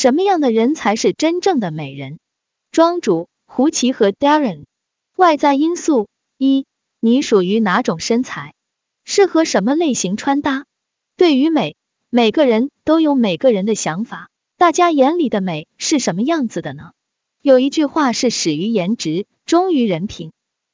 什么样的人才是真正的美人？庄主胡奇和 Darren。外在因素一，你属于哪种身材？适合什么类型穿搭？对于美，每个人都有每个人的想法。大家眼里的美是什么样子的呢？有一句话是始于颜值，忠于人品。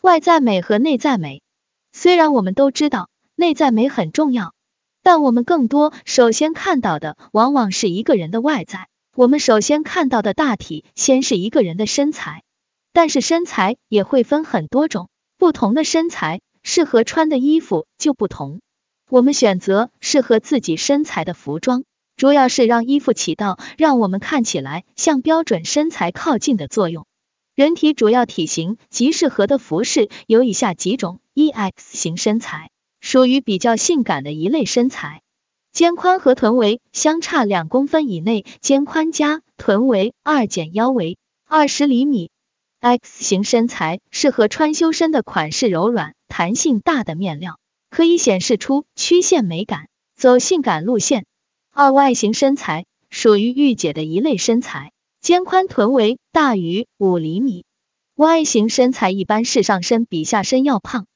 外在美和内在美，虽然我们都知道内在美很重要，但我们更多首先看到的往往是一个人的外在。我们首先看到的大体先是一个人的身材，但是身材也会分很多种，不同的身材适合穿的衣服就不同。我们选择适合自己身材的服装，主要是让衣服起到让我们看起来向标准身材靠近的作用。人体主要体型及适合的服饰有以下几种：一 X 型身材，属于比较性感的一类身材。肩宽和臀围相差两公分以内，肩宽加臀围二减腰围二十厘米。X 型身材适合穿修身的款式柔软、弹性大的面料，可以显示出曲线美感，走性感路线。二 Y 型身材属于御姐的一类身材，肩宽臀围大于五厘米。Y 型身材一般是上身比下身要胖，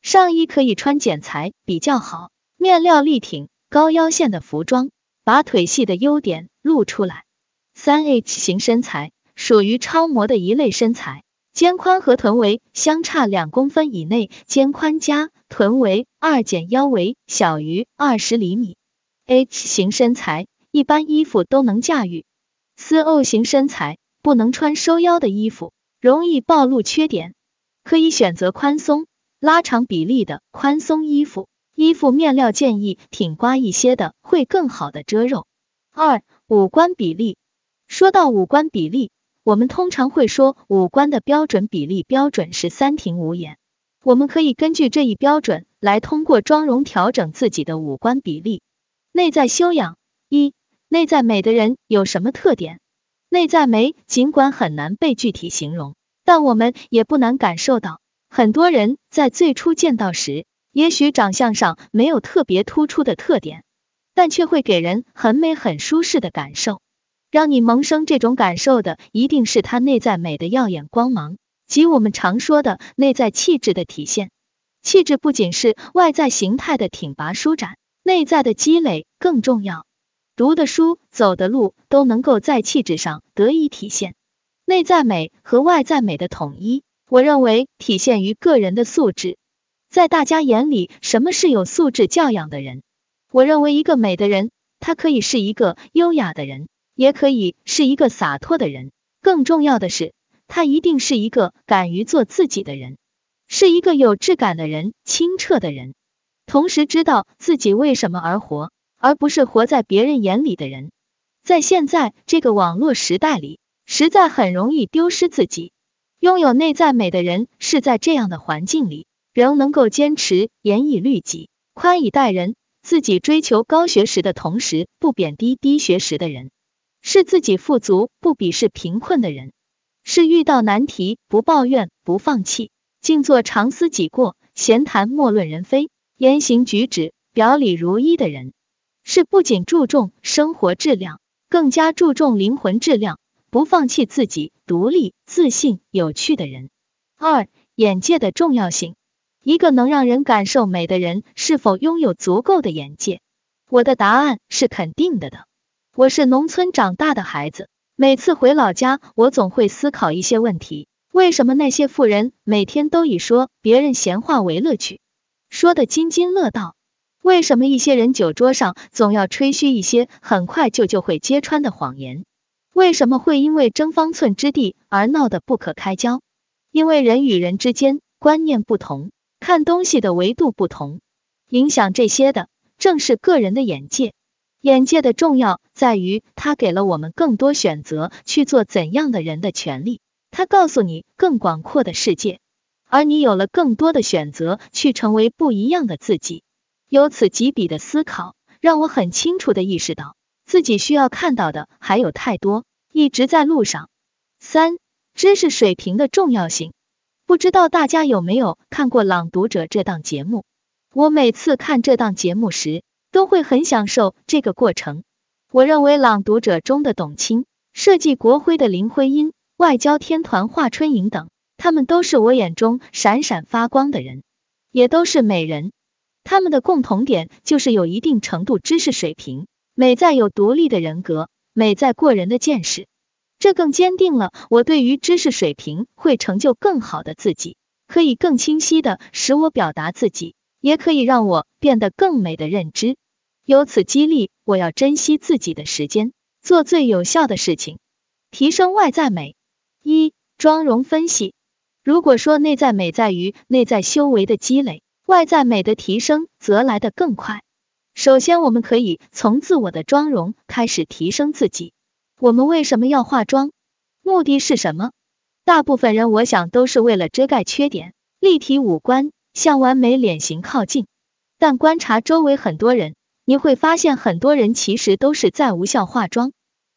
上衣可以穿剪裁比较好，面料力挺。高腰线的服装，把腿细的优点露出来。三 H 型身材属于超模的一类身材，肩宽和臀围相差两公分以内，肩宽加臀围二减腰围小于二十厘米。H 型身材一般衣服都能驾驭。四 O 型身材不能穿收腰的衣服，容易暴露缺点，可以选择宽松、拉长比例的宽松衣服。衣服面料建议挺刮一些的，会更好的遮肉。二、五官比例。说到五官比例，我们通常会说五官的标准比例标准是三庭五眼。我们可以根据这一标准来通过妆容调整自己的五官比例。内在修养一、内在美的人有什么特点？内在美尽管很难被具体形容，但我们也不难感受到，很多人在最初见到时。也许长相上没有特别突出的特点，但却会给人很美很舒适的感受。让你萌生这种感受的，一定是他内在美的耀眼光芒，即我们常说的内在气质的体现。气质不仅是外在形态的挺拔舒展，内在的积累更重要。读的书、走的路都能够在气质上得以体现。内在美和外在美的统一，我认为体现于个人的素质。在大家眼里，什么是有素质教养的人？我认为，一个美的人，他可以是一个优雅的人，也可以是一个洒脱的人。更重要的是，他一定是一个敢于做自己的人，是一个有质感的人、清澈的人，同时知道自己为什么而活，而不是活在别人眼里的人。在现在这个网络时代里，实在很容易丢失自己。拥有内在美的人，是在这样的环境里。仍能够坚持严以律己、宽以待人，自己追求高学识的同时，不贬低低学识的人，是自己富足不鄙视贫困的人，是遇到难题不抱怨不放弃，静坐常思己过，闲谈莫论人非，言行举止表里如一的人，是不仅注重生活质量，更加注重灵魂质量，不放弃自己独立、自信、有趣的人。二、眼界的重要性。一个能让人感受美的人，是否拥有足够的眼界？我的答案是肯定的的。我是农村长大的孩子，每次回老家，我总会思考一些问题：为什么那些富人每天都以说别人闲话为乐趣，说的津津乐道？为什么一些人酒桌上总要吹嘘一些很快就就会揭穿的谎言？为什么会因为争方寸之地而闹得不可开交？因为人与人之间观念不同。看东西的维度不同，影响这些的正是个人的眼界。眼界的重要在于，它给了我们更多选择去做怎样的人的权利。它告诉你更广阔的世界，而你有了更多的选择去成为不一样的自己。由此及彼的思考，让我很清楚的意识到，自己需要看到的还有太多，一直在路上。三、知识水平的重要性。不知道大家有没有看过《朗读者》这档节目？我每次看这档节目时，都会很享受这个过程。我认为《朗读者》中的董卿设计国徽的林徽因、外交天团华春莹等，他们都是我眼中闪闪发光的人，也都是美人。他们的共同点就是有一定程度知识水平，美在有独立的人格，美在过人的见识。这更坚定了我对于知识水平会成就更好的自己，可以更清晰的使我表达自己，也可以让我变得更美的认知。由此激励我要珍惜自己的时间，做最有效的事情，提升外在美。一、妆容分析。如果说内在美在于内在修为的积累，外在美的提升则来得更快。首先，我们可以从自我的妆容开始提升自己。我们为什么要化妆？目的是什么？大部分人我想都是为了遮盖缺点，立体五官，向完美脸型靠近。但观察周围很多人，你会发现很多人其实都是在无效化妆。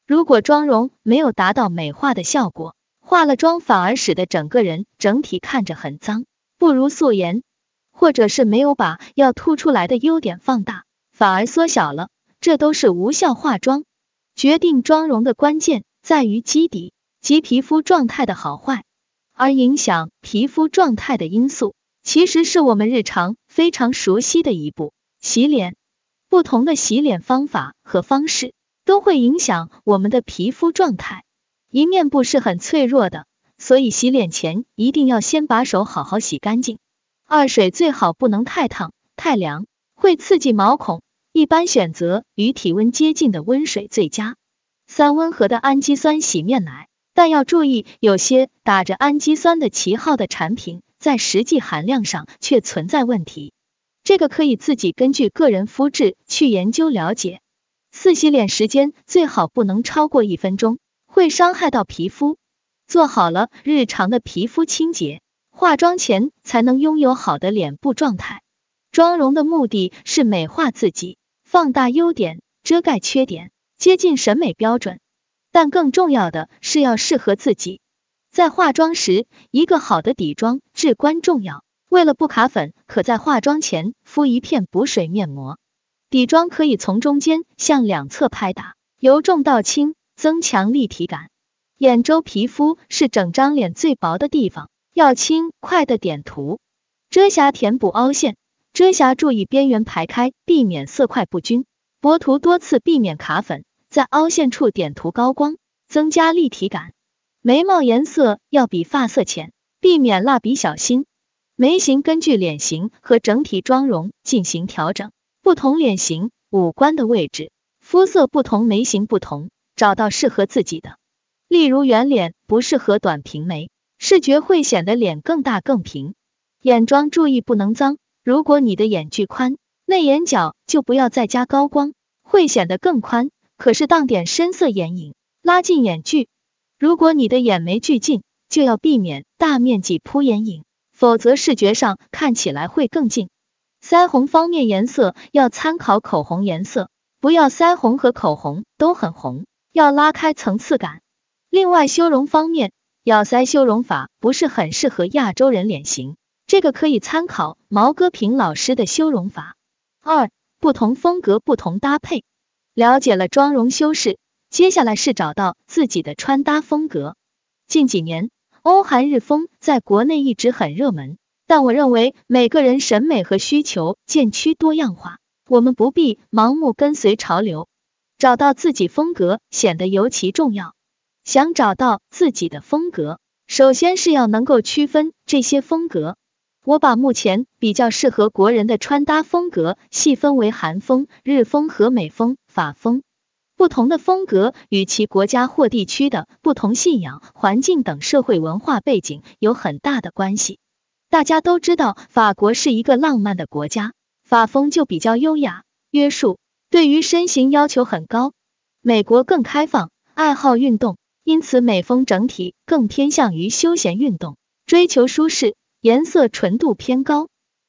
如果妆容没有达到美化的效果，化了妆反而使得整个人整体看着很脏，不如素颜；或者是没有把要突出来的优点放大，反而缩小了，这都是无效化妆。决定妆容的关键在于基底及皮肤状态的好坏，而影响皮肤状态的因素，其实是我们日常非常熟悉的一步——洗脸。不同的洗脸方法和方式都会影响我们的皮肤状态。一面部是很脆弱的，所以洗脸前一定要先把手好好洗干净。二水最好不能太烫、太凉，会刺激毛孔。一般选择与体温接近的温水最佳。三、温和的氨基酸洗面奶，但要注意，有些打着氨基酸的旗号的产品，在实际含量上却存在问题。这个可以自己根据个人肤质去研究了解。四、洗脸时间最好不能超过一分钟，会伤害到皮肤。做好了日常的皮肤清洁，化妆前才能拥有好的脸部状态。妆容的目的是美化自己。放大优点，遮盖缺点，接近审美标准。但更重要的是要适合自己。在化妆时，一个好的底妆至关重要。为了不卡粉，可在化妆前敷一片补水面膜。底妆可以从中间向两侧拍打，由重到轻，增强立体感。眼周皮肤是整张脸最薄的地方，要轻快的点涂，遮瑕填补凹陷。遮瑕注意边缘排开，避免色块不均。薄涂多次，避免卡粉。在凹陷处点涂高光，增加立体感。眉毛颜色要比发色浅，避免蜡笔小新。眉形根据脸型和整体妆容进行调整。不同脸型、五官的位置、肤色不同，眉形不同，找到适合自己的。例如圆脸不适合短平眉，视觉会显得脸更大更平。眼妆注意不能脏。如果你的眼距宽，内眼角就不要再加高光，会显得更宽。可是当点深色眼影，拉近眼距。如果你的眼眉距近，就要避免大面积铺眼影，否则视觉上看起来会更近。腮红方面，颜色要参考口红颜色，不要腮红和口红都很红，要拉开层次感。另外，修容方面，咬腮修容法不是很适合亚洲人脸型。这个可以参考毛戈平老师的修容法。二、不同风格不同搭配。了解了妆容修饰，接下来是找到自己的穿搭风格。近几年，欧韩日风在国内一直很热门，但我认为每个人审美和需求渐趋多样化，我们不必盲目跟随潮流，找到自己风格显得尤其重要。想找到自己的风格，首先是要能够区分这些风格。我把目前比较适合国人的穿搭风格细分为韩风、日风和美风、法风。不同的风格与其国家或地区的不同信仰、环境等社会文化背景有很大的关系。大家都知道，法国是一个浪漫的国家，法风就比较优雅、约束，对于身形要求很高。美国更开放，爱好运动，因此美风整体更偏向于休闲运动，追求舒适。颜色纯度偏高，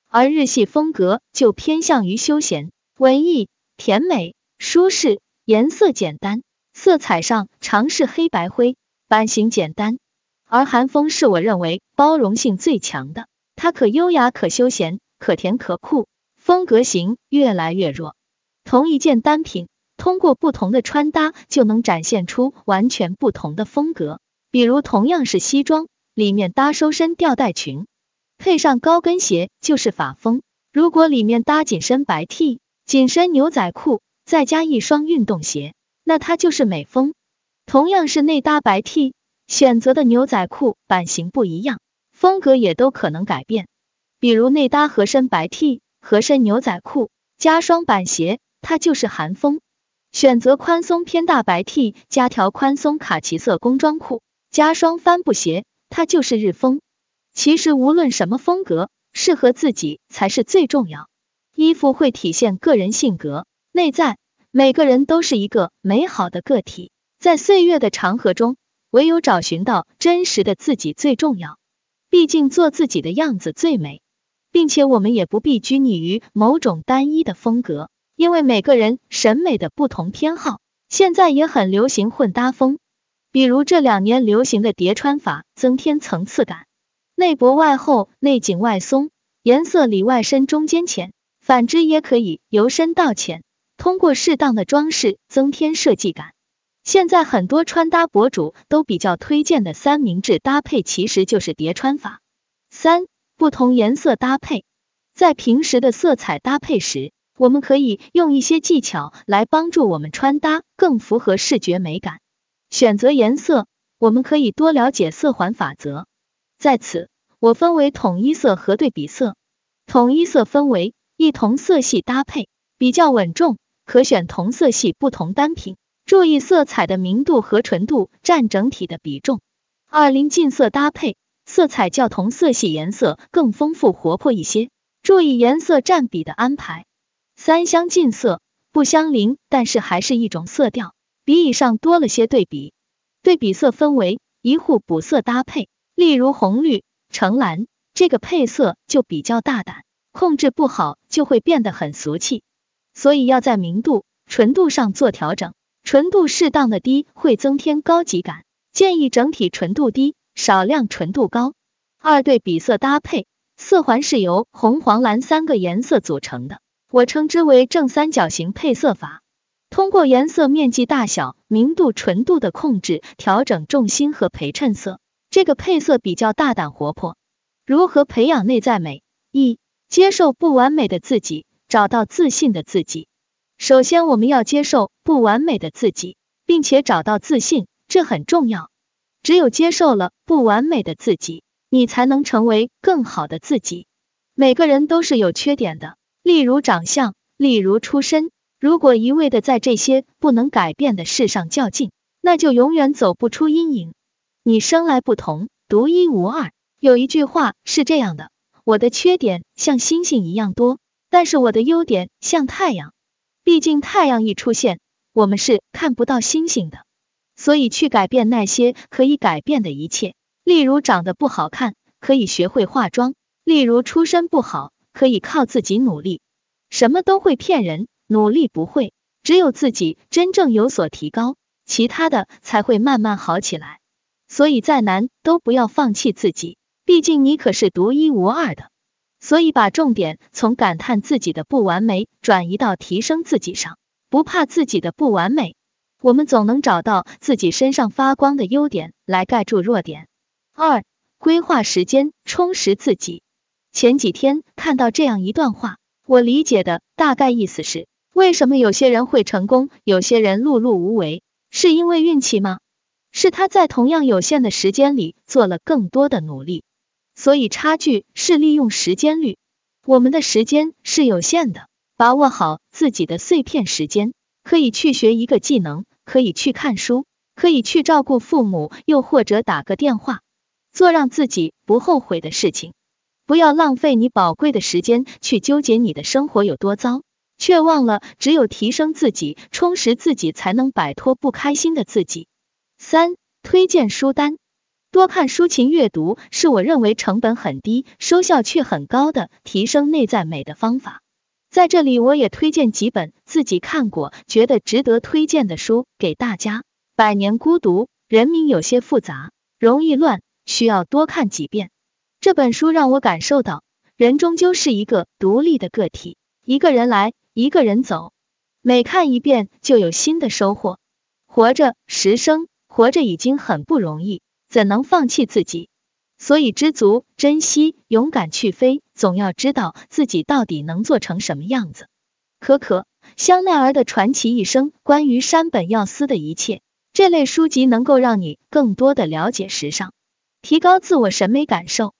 而日系风格就偏向于休闲、文艺、甜美、舒适，颜色简单，色彩上尝试黑白灰，版型简单。而韩风是我认为包容性最强的，它可优雅可休闲，可甜可酷，风格型越来越弱。同一件单品，通过不同的穿搭就能展现出完全不同的风格。比如同样是西装，里面搭收身吊带裙，配上高跟鞋就是法风；如果里面搭紧身白 T、紧身牛仔裤，再加一双运动鞋，那它就是美风。同样是内搭白 T，选择的牛仔裤版型不一样，风格也都可能改变。比如内搭合身白 T、合身牛仔裤，加双板鞋，它就是韩风；选择宽松偏大白 T，加条宽松卡其色工装裤，加双帆布鞋，它就是日风。其实无论什么风格，适合自己才是最重要。衣服会体现个人性格内在，每个人都是一个美好的个体，在岁月的长河中，唯有找寻到真实的自己最重要。毕竟做自己的样子最美。并且我们也不必拘泥于某种单一的风格，因为每个人审美的不同偏好。现在也很流行混搭风，比如这两年流行的叠穿法，增添层次感，内薄外厚，内紧外松，颜色里外深中间浅，反之也可以由深到浅，通过适当的装饰增添设计感。现在很多穿搭博主都比较推荐的三明治搭配，其实就是叠穿法。三不同颜色搭配，在平时的色彩搭配时，我们可以用一些技巧来帮助我们穿搭更符合视觉美感。选择颜色，我们可以多了解色环法则。在此，我分为统一色和对比色。统一色分为一同色系搭配，比较稳重，可选同色系不同单品，注意色彩的明度和纯度占整体的比重。二邻近色搭配。色彩较同色系颜色更丰富活泼一些，注意颜色占比的安排。三相近色不相邻，但是还是一种色调，比以上多了些对比。对比色分为一互补色搭配，例如红绿橙蓝，这个配色就比较大胆，控制不好就会变得很俗气，所以要在明度、纯度上做调整。纯度适当的低会增添高级感，建议整体纯度低。少量纯度高。二对比色搭配，色环是由红、黄、蓝三个颜色组成的，我称之为正三角形配色法。通过颜色面积大小、明度、纯度的控制，调整重心和陪衬色，这个配色比较大胆活泼。如何培养内在美？一、接受不完美的自己，找到自信的自己。首先，我们要接受不完美的自己，并且找到自信，这很重要。只有接受了不完美的自己，你才能成为更好的自己。每个人都是有缺点的，例如长相，例如出身。如果一味的在这些不能改变的事上较劲，那就永远走不出阴影。你生来不同，独一无二。有一句话是这样的：我的缺点像星星一样多，但是我的优点像太阳。毕竟太阳一出现，我们是看不到星星的。所以去改变那些可以改变的一切，例如长得不好看，可以学会化妆；例如出身不好，可以靠自己努力。什么都会骗人，努力不会，只有自己真正有所提高，其他的才会慢慢好起来。所以再难都不要放弃自己，毕竟你可是独一无二的。所以把重点从感叹自己的不完美，转移到提升自己上，不怕自己的不完美。我们总能找到自己身上发光的优点来盖住弱点。二、规划时间，充实自己。前几天看到这样一段话，我理解的大概意思是：为什么有些人会成功，有些人碌碌无为？是因为运气吗？是他在同样有限的时间里做了更多的努力，所以差距是利用时间率。我们的时间是有限的，把握好自己的碎片时间。可以去学一个技能，可以去看书，可以去照顾父母，又或者打个电话，做让自己不后悔的事情。不要浪费你宝贵的时间去纠结你的生活有多糟，却忘了只有提升自己、充实自己，才能摆脱不开心的自己。三、推荐书单，多看抒情阅读是我认为成本很低、收效却很高的提升内在美的方法。在这里，我也推荐几本自己看过、觉得值得推荐的书给大家。《百年孤独》，人名有些复杂，容易乱，需要多看几遍。这本书让我感受到，人终究是一个独立的个体，一个人来，一个人走。每看一遍就有新的收获。活着，十生活着已经很不容易，怎能放弃自己？所以知足、珍惜、勇敢去飞，总要知道自己到底能做成什么样子。可可，香奈儿的传奇一生，关于山本耀司的一切。这类书籍能够让你更多的了解时尚，提高自我审美感受。